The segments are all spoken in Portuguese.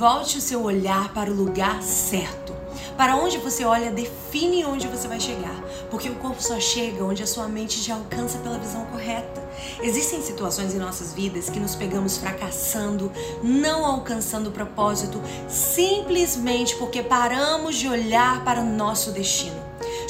Volte o seu olhar para o lugar certo. Para onde você olha define onde você vai chegar, porque o corpo só chega onde a sua mente já alcança pela visão correta. Existem situações em nossas vidas que nos pegamos fracassando, não alcançando o propósito, simplesmente porque paramos de olhar para o nosso destino.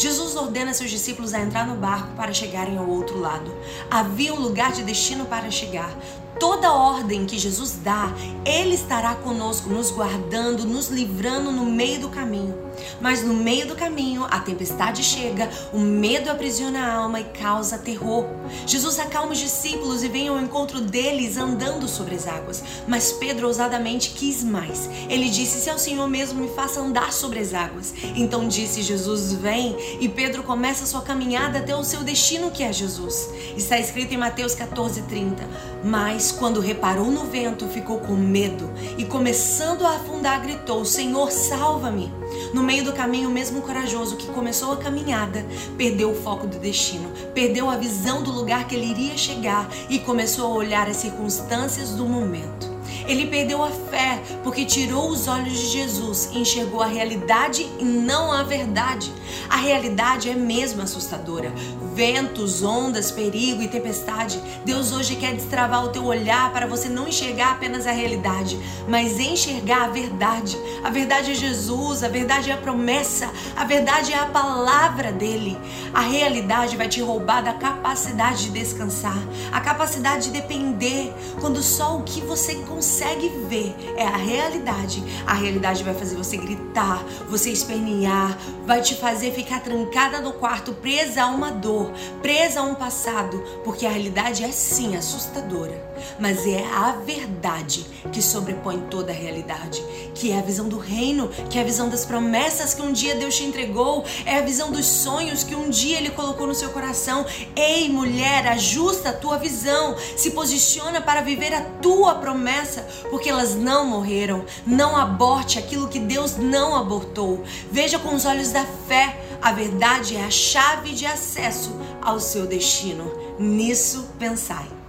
Jesus ordena seus discípulos a entrar no barco para chegarem ao outro lado. Havia um lugar de destino para chegar. Toda ordem que Jesus dá, Ele estará conosco, nos guardando, nos livrando no meio do caminho. Mas no meio do caminho, a tempestade chega, o medo aprisiona a alma e causa terror. Jesus acalma os discípulos e vem ao encontro deles andando sobre as águas. Mas Pedro ousadamente quis mais. Ele disse: Se é o Senhor mesmo, me faça andar sobre as águas. Então disse Jesus: Vem. E Pedro começa sua caminhada até o seu destino, que é Jesus. Está escrito em Mateus 14, 30. Mas quando reparou no vento, ficou com medo e, começando a afundar, gritou: Senhor, salva-me. No meio do caminho, mesmo corajoso que começou a caminhada, perdeu o foco do destino, perdeu a visão do lugar que ele iria chegar e começou a olhar as circunstâncias do momento. Ele perdeu a fé porque tirou os olhos de Jesus e enxergou a realidade e não a verdade. A realidade é mesmo assustadora. Ventos, ondas, perigo e tempestade. Deus hoje quer destravar o teu olhar para você não enxergar apenas a realidade, mas enxergar a verdade. A verdade é Jesus, a verdade é a promessa, a verdade é a palavra dele. A realidade vai te roubar da capacidade de descansar, a capacidade de depender, quando só o que você consegue consegue ver é a realidade, a realidade vai fazer você gritar, você espernear, vai te fazer ficar trancada no quarto, presa a uma dor, presa a um passado, porque a realidade é sim assustadora, mas é a verdade que sobrepõe toda a realidade, que é a visão do reino, que é a visão das promessas que um dia Deus te entregou, é a visão dos sonhos que um dia Ele colocou no seu coração. Ei, mulher, ajusta a tua visão, se posiciona para viver a tua promessa, porque elas não morreram. Não aborte aquilo que Deus não abortou. Veja com os olhos da fé. A verdade é a chave de acesso ao seu destino. Nisso pensai.